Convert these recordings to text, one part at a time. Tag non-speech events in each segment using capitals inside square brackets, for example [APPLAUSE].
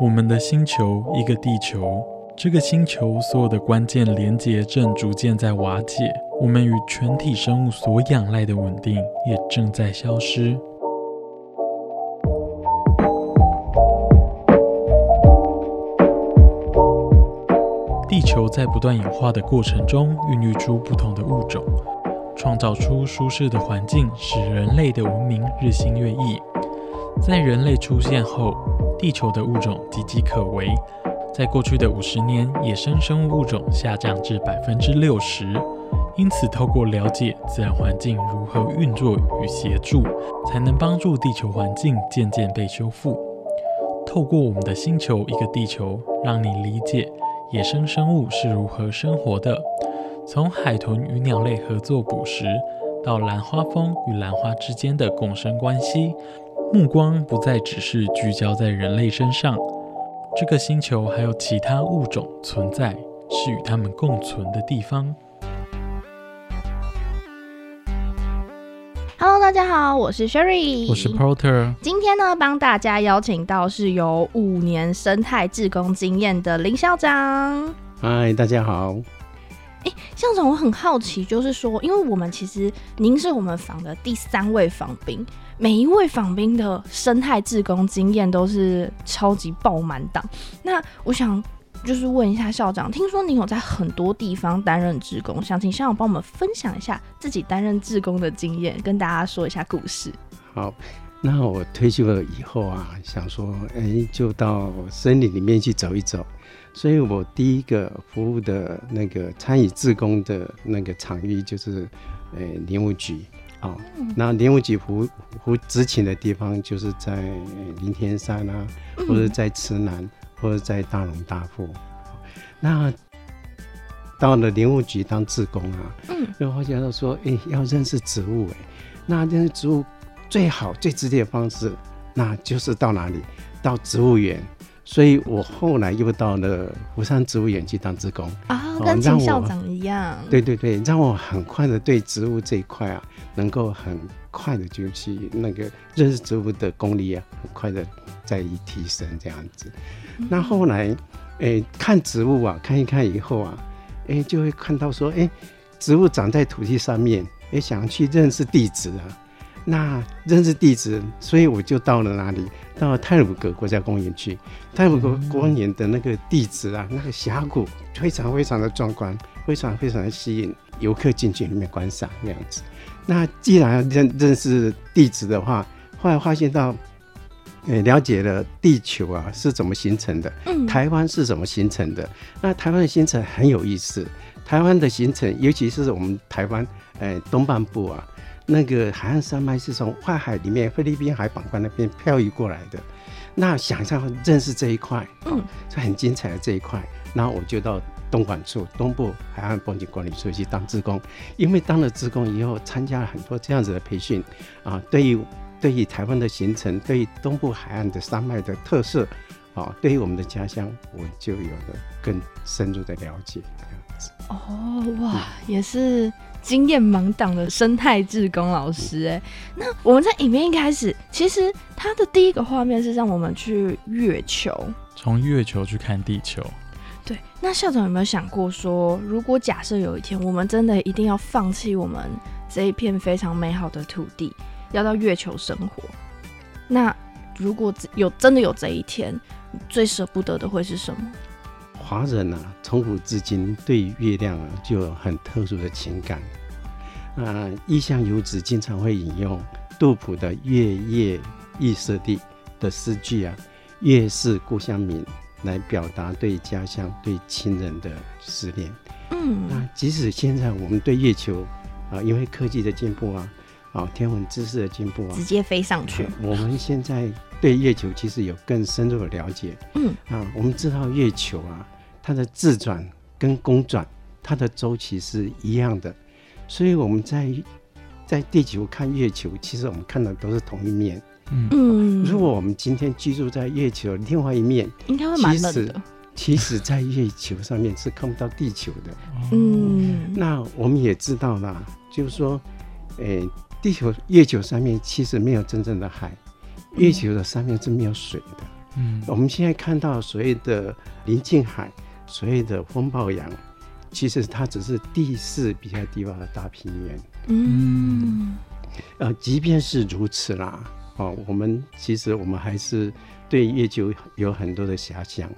我们的星球，一个地球。这个星球所有的关键连接正逐渐在瓦解，我们与全体生物所仰赖的稳定也正在消失。地球在不断演化的过程中，孕育出不同的物种，创造出舒适的环境，使人类的文明日新月异。在人类出现后，地球的物种岌岌可危。在过去的五十年，野生生物物种下降至百分之六十。因此，透过了解自然环境如何运作与协助，才能帮助地球环境渐渐被修复。透过我们的星球一个地球，让你理解野生生物是如何生活的。从海豚与鸟类合作捕食，到兰花蜂与兰花之间的共生关系，目光不再只是聚焦在人类身上。这个星球还有其他物种存在，是与它们共存的地方。Hello，大家好，我是 Sherry，我是 Porter。今天呢，帮大家邀请到是有五年生态志工经验的林校长。嗨，大家好。哎，校长，我很好奇，就是说，因为我们其实您是我们访的第三位访宾。每一位访宾的生态志工经验都是超级爆满档。那我想就是问一下校长，听说您有在很多地方担任志工，想请校长帮我们分享一下自己担任志工的经验，跟大家说一下故事。好，那我退休了以后啊，想说，哎，就到森林里面去走一走。所以我第一个服务的那个参与自工的那个场域就是，呃，林务局。啊，那林务局服服执勤的地方就是在林天山啊，或者在池南，或者在大龙大富。那到了林务局当志工啊，嗯，然后发现到说，哎，要认识植物，哎，那认识植物最好最直接的方式，那就是到哪里？到植物园。所以我后来又到了湖山植物园去当志工啊，跟秦校长一样。对对对，让我很快的对植物这一块啊，能够很快的就去那个认识植物的功力啊，很快的再一提升这样子。那后来，诶，看植物啊，看一看以后啊，诶，就会看到说，诶，植物长在土地上面，也，想去认识地质啊。那认识地址，所以我就到了哪里？到了泰鲁格国家公园去。泰鲁格公园的那个地质啊，那个峡谷非常非常的壮观，非常非常的吸引游客进去里面观赏那样子。那既然认认识地质的话，后来发现到，呃，了解了地球啊是怎么形成的，台湾是怎么形成的。那台湾的形成很有意思，台湾的形成，尤其是我们台湾，呃，东半部啊。那个海岸山脉是从外海里面菲律宾海板块那边漂移过来的，那想象认识这一块，嗯，是很精彩的这一块。然后我就到东莞处东部海岸风景管理处去当职工，因为当了职工以后，参加了很多这样子的培训，啊，对于对于台湾的形成，对于东部海岸的山脉的特色，啊，对于我们的家乡，我就有了更深入的了解。这样子哦，哇，也是。经验满档的生态志工老师，哎，那我们在影片一开始，其实他的第一个画面是让我们去月球，从月球去看地球。对，那校长有没有想过说，如果假设有一天我们真的一定要放弃我们这一片非常美好的土地，要到月球生活，那如果有真的有这一天，最舍不得的会是什么？华人啊，从古至今对月亮啊就有很特殊的情感。啊，异乡游子经常会引用杜甫的《月夜忆舍地》的诗句啊：“月是故乡明，来表达对家乡、对亲人的思念。嗯那即使现在我们对月球啊，因为科技的进步啊，啊，天文知识的进步啊直，接飞上去，我们现在对月球其实有更深入的了解。嗯啊，我们知道月球啊，它的自转跟公转，它的周期是一样的，所以我们在在地球看月球，其实我们看的都是同一面。嗯。嗯，如果我们今天居住在月球另外一面，应该会蛮冷其实的，其实在月球上面是看不到地球的。嗯。那我们也知道啦，就是说，诶、地球月球上面其实没有真正的海，月球的上面是没有水的。嗯。我们现在看到所谓的临近海，所谓的风暴洋，其实它只是地势比较低洼的大平原。嗯呃，即便是如此啦，哦，我们其实我们还是对月球有很多的遐想。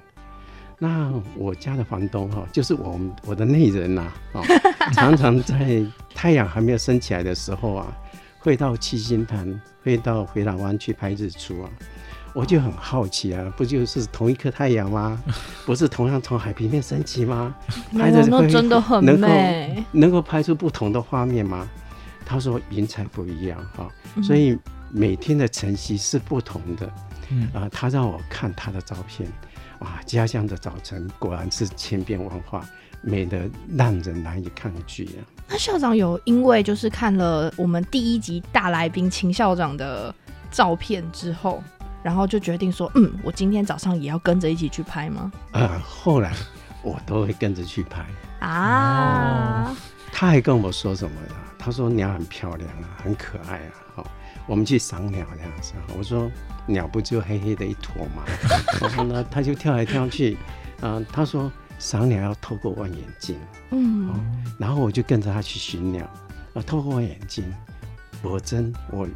那我家的房东哈、就是我们我的内人呐、哦，常常在太阳还没有升起来的时候啊，会到七星潭，会到回廊湾去拍日出啊。我就很好奇啊，不就是同一颗太阳吗？[LAUGHS] 不是同样从海平面升起吗？[LAUGHS] 拍着哦那会真的很能够美，能够拍出不同的画面吗？他说云彩不一样哈、嗯所以每天的晨曦是不同的。嗯啊、他让我看他的照片，哇，家乡的早晨果然是千变万化，美得让人难以抗拒啊。那校长有因为就是看了我们第一集大来宾秦校长的照片之后，然后就决定说，嗯，我今天早上也要跟着一起去拍吗？啊，后来我都会跟着去拍。啊，他还跟我说什么呀？他说鸟很漂亮啊，很可爱啊，好、我们去赏鸟这样子啊。我说鸟不就黑黑的一坨吗？[LAUGHS] 然后呢，他就跳来跳去，啊、他说赏鸟要透过望远镜，嗯然后我就跟着他去寻鸟，啊，透过望远镜，果真我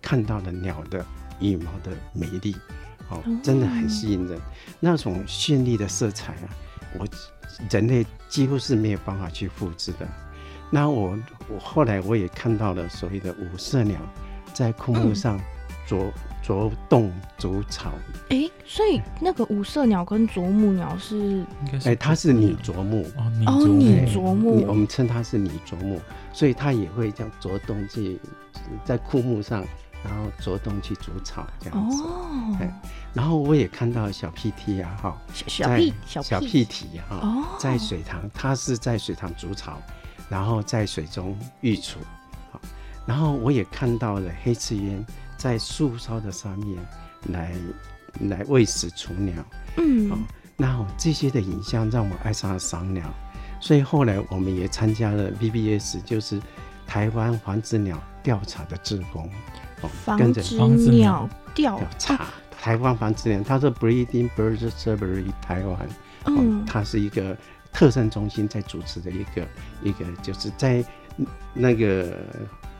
看到了鸟的羽毛的美丽，哦，真的很吸引人。那种绚丽的色彩啊，我人类几乎是没有办法去复制的。那我我后来我也看到了所谓的五色鸟在枯木上啄啄动筑巢，哎、所以那个五色鸟跟啄木鸟是应该是哎，它是拟啄木。哦，拟哎啄你我，们称它是拟啄木，所以它也会这样啄动去在枯木上，然后着动去筑巢这样子。哦，哎然后我也看到小屁蹄啊，哈，小屁小小屁屁蹄哈、哦在水塘，它是在水塘筑巢，然后在水中育雏。好，然后我也看到了黑翅鸢在树梢的上面来来喂食雏鸟。嗯哦那这些的影像让我爱上了赏鸟，所以后来我们也参加了 BBS，就是台湾繁殖鸟调查的志工，哦，防跟着止防止鸟掉调查台湾繁殖鸟，它是 Breeding Birds Surgery 台湾，哦嗯，它是一个特生中心在主持的一个一个，就是在那个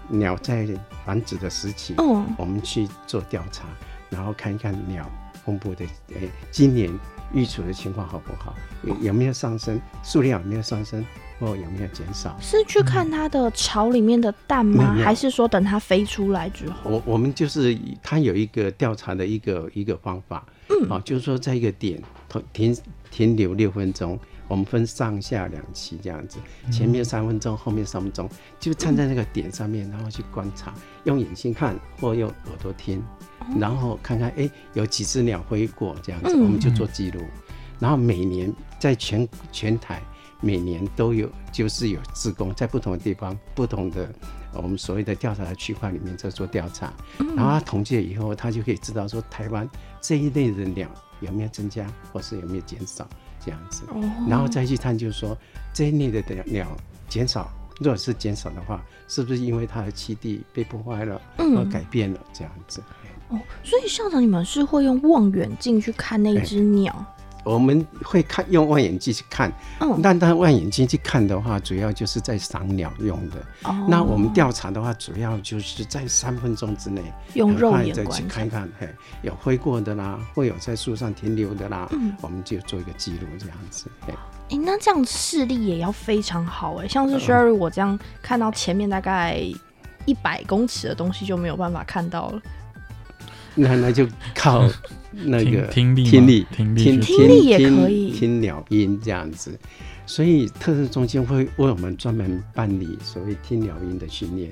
鸟在繁殖的时期，嗯我们去做调查，然后看一看鸟公布的，诶，今年育雏的情况好不好，有有没有上升，数量有没有上升，或有没有减少。是去看它的巢里面的蛋吗？还是说等它飞出来之后？我我们就是它有一个调查的一个一个方法，嗯，啊，就是说在一个点停停停留六分钟，我们分上下两期这样子，前面三分钟，后面三分钟，就站在那个点上面，然后去观察，用眼睛看或用耳朵听，然后看看哎、诶有几只鸟飞过这样子，嗯。我们就做记录，然后每年在全全台。每年都有，就是有志工在不同的地方、不同的呃我们所谓的调查的区块里面在做调查，然后他统计了以后，他就可以知道说台湾这一类的鸟有没有增加，或是有没有减少这样子，哦然后再去探究说这一类的鸟减少，如果是减少的话，是不是因为它的栖地被破坏了嗯而改变了这样子？哦，所以校长，你们是会用望远镜去看那只鸟？我们会看用望远镜去看，嗯，但但望远镜去看的话，主要就是在赏鸟用的。哦那我们调查的话，主要就是在三分钟之内，用肉眼再去看看，嘿，有飞过的啦，会有在树上停留的啦，嗯我们就做一个记录这样子。嘿哎、那这样视力也要非常好哎，像是嗯 Sherry 我这样看到前面大概一百公尺的东西就没有办法看到了。那那就靠那个 [LAUGHS] 听听力听力听力听力也可以。听鸟音这样子。所以。特色中心会为我们专门办理所谓听鸟音的训练。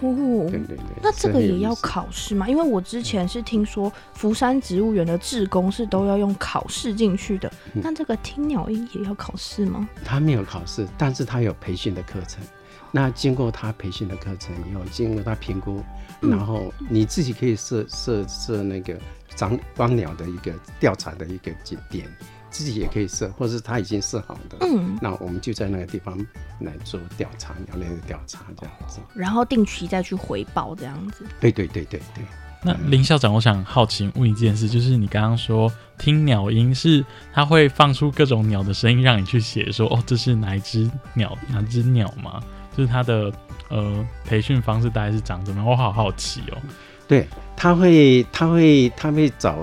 哦对对对，那这个也要考试吗？因为我之前是听说福山植物园的志工是都要用考试进去的，嗯那这个听鸟音也要考试吗？他没有考试，但是他有培训的课程。那经过他培训的课程以。后，经过他评估，嗯然后你自己可以设设设那个长光鸟的一个调查的一个景点，自己也可以设，或者是他已经设好的。嗯，那我们就在那个地方来做调查，鸟类的调查这样子。然后定期再去回报这样子。对对对对对。那林校长，我想好奇问一件事，就是你刚刚说听鸟音是它会放出各种鸟的声音，让你去写说哦这是哪一只鸟哪只鸟吗？就是他的呃培训方式大概是长怎么样？我好好奇哦。对，他会，他会，他会找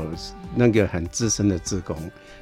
那个很资深的志工，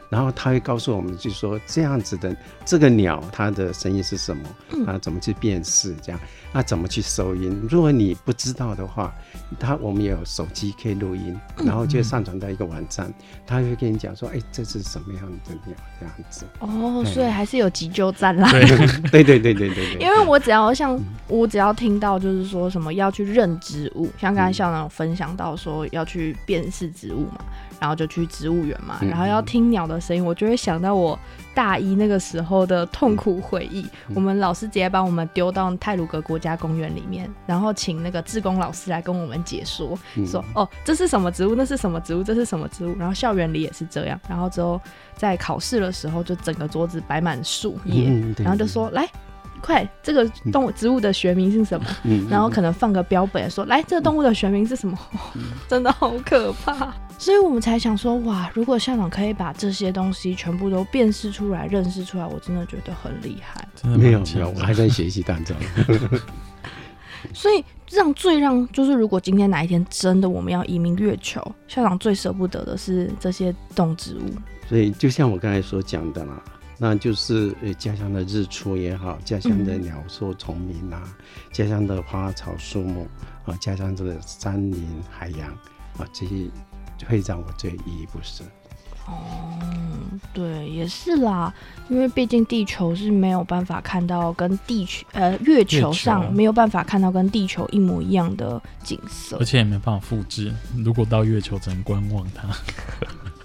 然后他会告诉我们，就说这样子的这个鸟，它的声音是什么，啊，怎么去辨识，这样，那怎么去收音？如果你不知道的话，他我们有手机可以录音，然后就上传到一个网站，他会跟你讲说，哎，这是什么样的鸟，这样子。哦，所以还是有急救站啦。对，[LAUGHS] 对对对对对对。因为我只要像我只要听到就是说什么要去认植物，像刚才校长有分享到说要去辨识植物嘛，然后就去植物园嘛，嗯然后要听鸟的声音，我就会想到我大一那个时候的痛苦回忆。我们老师直接把我们丢到泰鲁格国家公园里面，然后请那个志工老师来跟我们解说，嗯说哦这是什么植物，那是什么植物，这是什么植物。然后校园里也是这样，然后之后在考试的时候，就整个桌子摆满树叶，嗯然后就说来。快，这个动物植物的学名是什么？嗯然后可能放个标本，说来，这个动物的学名是什么？[LAUGHS] 真的好可怕。所以我们才想说，哇，如果校长可以把这些东西全部都辨识出来、认识出来，我真的觉得很厉害。真的没有没有，我还在学习当中。[LAUGHS] 所以让最让就是，如果今天哪一天真的我们要移民月球，校长最舍不得的是这些动植物。所以就像我刚才所讲的啦，那就是呃家乡的日出也好，家乡的鸟兽虫鸣啊，家乡的花草树木啊，家乡这个山林海洋啊，这些会让我最依依不舍。哦，对，也是啦，因为毕竟地球是没有办法看到跟地球呃月球上没有办法看到跟地球一模一样的景色而。且也没办法复制。如果到月球，只能观望它。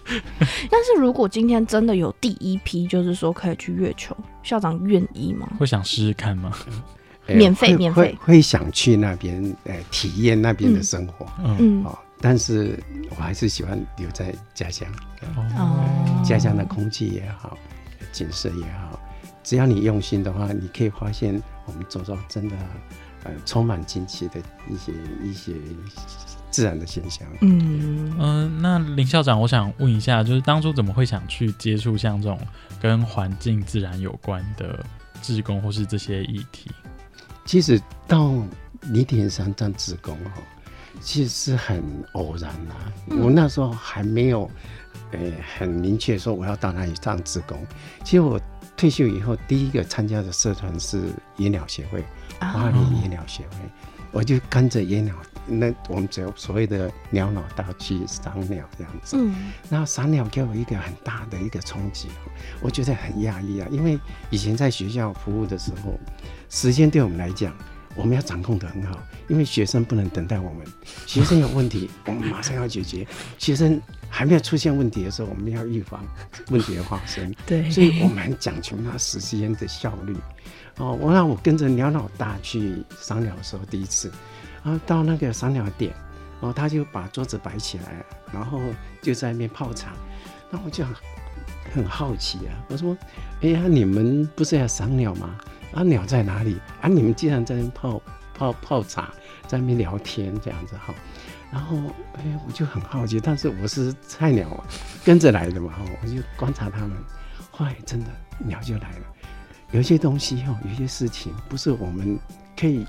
[LAUGHS] 但是如果今天真的有第一批，就是说可以去月球，校长愿意吗？会想试试看吗？呃免费免费会会想去那边呃体验那边的生活嗯，嗯，哦，但是我还是喜欢留在家乡。哦家乡的空气也好，景色也好，只要你用心的话，你可以发现我们周遭真的呃充满惊奇的一些一些自然的现象。嗯，嗯、那林校长，我想问一下，就是当初怎么会想去接触像这种跟环境自然有关的志工或是这些议题？其实到泥田山当志工哦，其实是很偶然啦、嗯我那时候还没有呃很明确说我要到哪里当职工。其实我退休以后第一个参加的社团是野鸟协会。花啊，莲野鸟协会，我就跟着野鸟，那我们只有所谓的鸟老大去赏鸟这样子。嗯然后赏鸟给我一个很大的一个冲击，我觉得很压抑啊，因为以前在学校服务的时候，时间对我们来讲，我们要掌控得很好，因为学生不能等待我们，学生有问题，[LAUGHS] 我们马上要解决，学生还没有出现问题的时候，我们要预防问题的发生。[LAUGHS] 对，所以我们很讲求那时间的效率。哦，我让我跟着鸟老大去赏鸟的时候，第一次，然后到那个赏鸟点，然后他就把桌子摆起来，然后就在那边泡茶，那我就很很好奇啊，我说，哎呀，你们不是要赏鸟吗？啊，鸟在哪里？啊，你们竟然在那泡泡泡茶，在那边聊天这样子哈。然后，哎，我就很好奇，但是我是菜鸟嘛，跟着来的嘛，哈，我就观察他们。后来真的鸟就来了，有些东西哦，有些事情不是我们可以，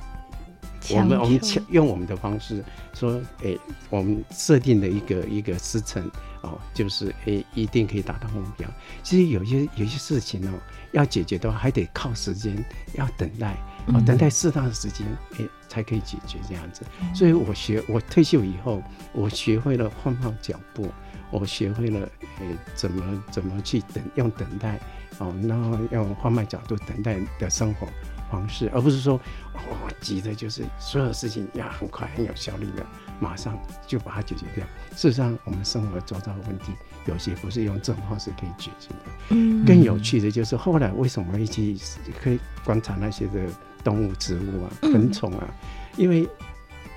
我们我们用我们的方式说，哎，我们设定的一个一个时辰，哦，就是诶一定可以达到目标。其实有些有些事情哦，要解决的话还得靠时间，要等待，哦，等待适当的时间，诶才可以解决这样子。所以我学我退休以后，我学会了放慢脚步，我学会了诶怎么怎么去等用等待哦，然后用放慢角度等待的生活。方式，而不是说哦急的，就是所有事情要很快、很有效率的，马上就把它解决掉。事实上，我们生活周遭的问题，有些不是用这种方式可以解决的。嗯，更有趣的就是后来为什么会去可以观察那些的动物、植物啊、昆虫啊？因为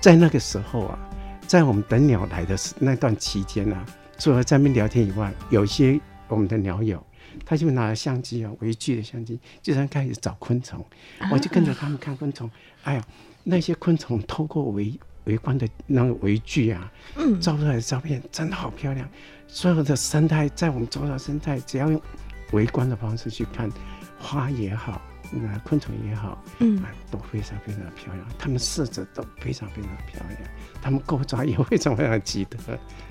在那个时候啊，在我们等鸟来的那段期间啊，除了在那边聊天以外，有些我们的鸟友。他就拿了相机啊，微距的相机，就在开始找昆虫。我就跟着他们看昆虫。哎呀，那些昆虫透过微微观的那个围距啊，嗯，照出来的照片真的好漂亮。所有的生态，在我们周遭生态，只要用围观的方式去看，花也好，那昆虫也好，嗯，都非常非常的漂亮。它们色泽都非常非常的漂亮，它们构造也非常非常奇特，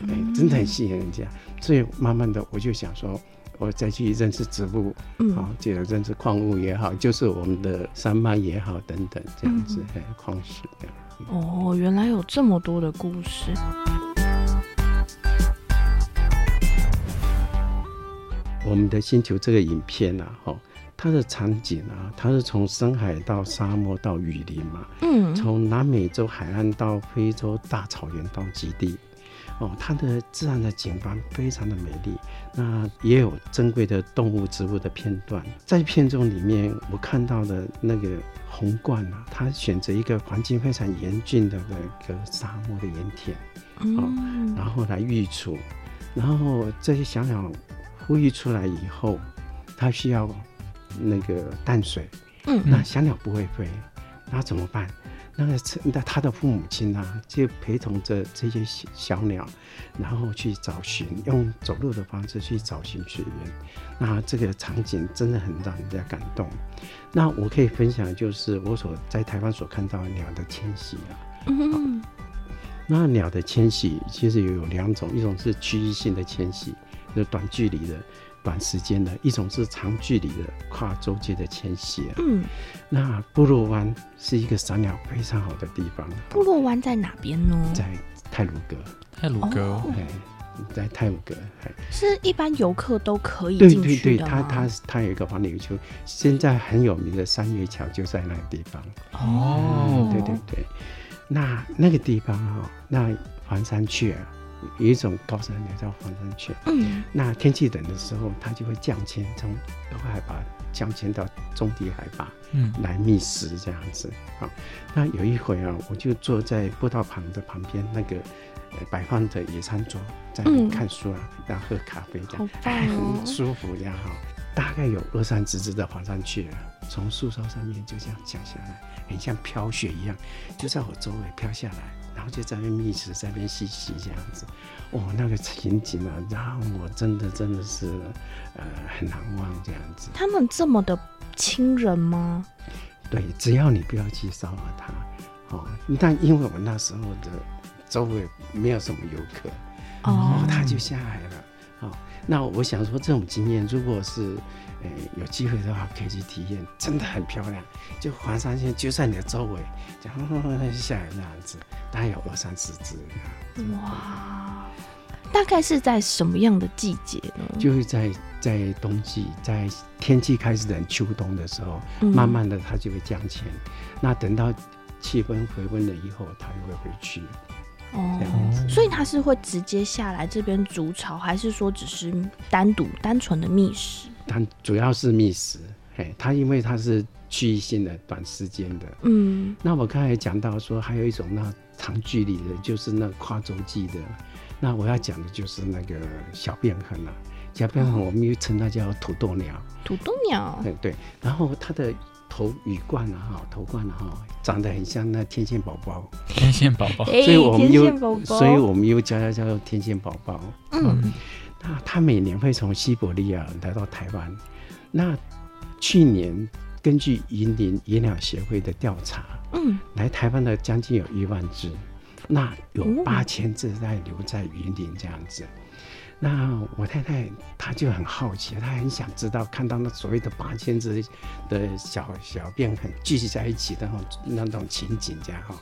哎，真的很吸引人家。所以慢慢的，我就想说。我再去认识植物，好，接着认识矿物也好，就是我们的山脉也好，等等这样子，哎，矿石这样。哦，原来有这么多的故事。我们的星球这个影片啊，哈，它的场景啊，它是从深海到沙漠到雨林嘛，嗯，从南美洲海岸到非洲大草原到极地。哦，它的自然的景观非常的美丽，那也有珍贵的动物、植物的片段。在片中里面，我看到的那个红冠啊，它选择一个环境非常严峻的那个沙漠的盐田，哦，然后来育雏，然后这些小鸟孵育出来以后，它需要那个淡水，嗯，那小鸟不会飞，那怎么办？那个，那他的父母亲呢，就陪同着这些小鸟，然后去找寻，用走路的方式去找寻水源。那这个场景真的很让人家感动。那我可以分享，就是我所在台湾所看到鸟的迁徙啊。嗯。那鸟的迁徙其实也有两种，一种是区域性的迁徙，就是短距离的。短时间的一种是长距离的跨洲界的迁徙。嗯，那部落湾是一个赏鸟非常好的地方。部落湾在哪边呢？在泰鲁格。泰鲁格，哎，在泰鲁阁，是一般游客都可以进去的它它它有一个黄泥丘，现在很有名的三月桥就在那个地方。哦，对对对，那那个地方哈，那黄山雀。有一种高山鸟叫黄山雀，嗯，那天气冷的时候，它就会降迁，从高海拔降迁到中低海拔，嗯，来觅食这样子。好，那有一回啊，我就坐在步道旁的旁边那个摆放的野餐桌，在看书啊，然后喝咖啡这样，很 [LAUGHS] 舒服这样哈。大概有二三十只的黄山雀啊，从树梢上面就这样降下来，很像飘雪一样，就在我周围飘下来。就在那边觅食，在那边嬉戏这样子，哦，那个情景啊，让我真的真的是呃很难忘这样子。他们这么的亲人吗？对，只要你不要去骚扰他，哦，但因为我们那时候的周围没有什么游客，哦，他就下来了，哦，那我想说这种经验，如果是。有机会的话可以去体验，真的很漂亮。就黄山线就在你的周围，这样下来那样子，大概有二三十只。哇！大概是在什么样的季节呢？就是在在冬季，在天气开始冷秋冬的时候，慢慢的它就会降迁。那等到气温回温了以后，它又会回去。哦，所以它是会直接下来这边筑巢，还是说只是单独单纯的觅食？它主要是觅食，嘿，它因为它是区域性的、短时间的。嗯，那我刚才讲到说，还有一种那长距离的，就是那跨洲际的。那我要讲的就是那个小便痕了。小便痕我们又称它叫土豆鸟。土豆鸟。对对，然后它的头羽冠啊，哈，头冠啊，哈，长得很像那天线宝宝。天线宝宝。所以我们又，所以我们又叫它叫做天线宝宝。嗯。那他每年会从西伯利亚来到台湾。那去年根据云林野鸟协会的调查，嗯，来台湾的将近有一万只，那有八千只在留在云林这样子。那我太太她就很好奇，她很想知道，看到那所谓的八千只的小小便很聚集在一起的那种那种情景，这样哈。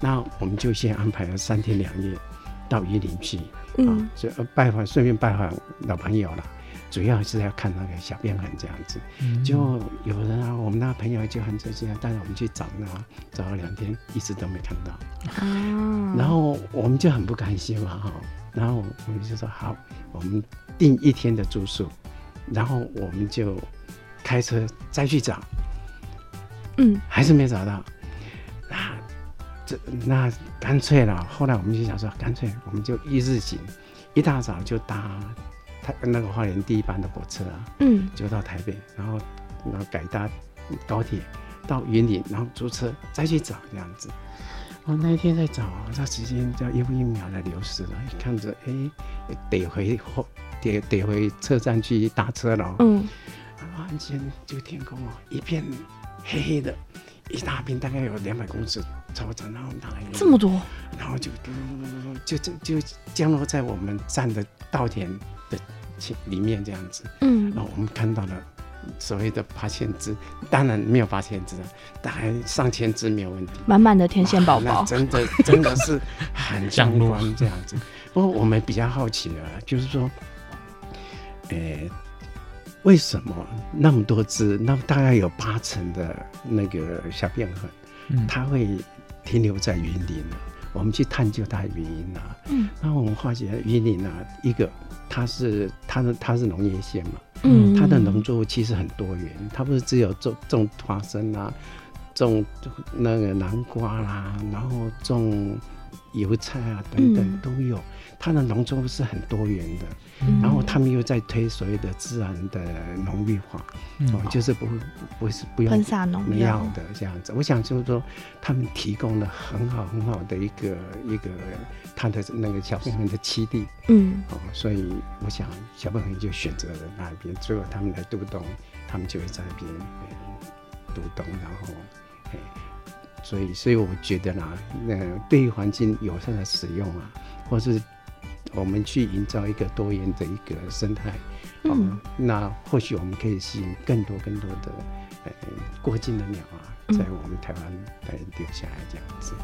那我们就先安排了三天两夜到榆林去，嗯，就拜访，顺便拜访老朋友了。主要是要看那个小便痕这样子。就有人啊，我们那个朋友就很着急啊，带着我们去找呢，找了两天，一直都没看到。啊，然后我们就很不甘心嘛，哈。然后我们就说好，我们订一天的住宿，然后我们就开车再去找，嗯，还是没找到。那这那干脆了，后来我们就想说，干脆我们就一日行，一大早就搭台那个花莲第一班的火车啊，嗯，就到台北，然后然后改搭高铁到云林，然后租车再去找这样子。我那一天在找，那时间就一分一秒的流失了。一看着，哎，得回后，得得回车站去搭车了。嗯，突然间，就天空哦，一片黑黑的，一大片，大概有两百公尺超长，然后大概这么多，然后就就就就降落在我们站的稻田的前里面这样子。嗯然后我们看到了所谓的八千只，当然没有八千只，大概上千只没有问题。满满的天线宝宝，真的真的是很壮降落观这样子。[LAUGHS] 不过我们比较好奇的，就是说，呃，为什么那么多只，那大概有八成的那个小便痕，嗯它会停留在云林了？我们去探究它的原因啊。嗯，那我们发觉云林啊，一个它是它的它是农业县嘛，嗯，它的农作物其实很多元，它不是只有种种花生啊、种那个南瓜啦，然后种油菜啊等等嗯都有。它的农作物是很多元的，嗯然后他们又在推所谓的自然的农业化，嗯哦，就是不不是不用喷洒农农药药，的这样子。我想就是说，他们提供了很好很好的一个一个他的那个小朋友的栖地。嗯哦，所以我想小朋友就选择了那边，最后他们来渡冬，他们就会在那边呃渡冬，然后，哎，所以所以我觉得啦，那对于环境友善的使用啊，或是我们去营造一个多元的一个生态，哦，嗯那或许我们可以吸引更多更多的呃过境的鸟啊，嗯在我们台湾来留下来这样子。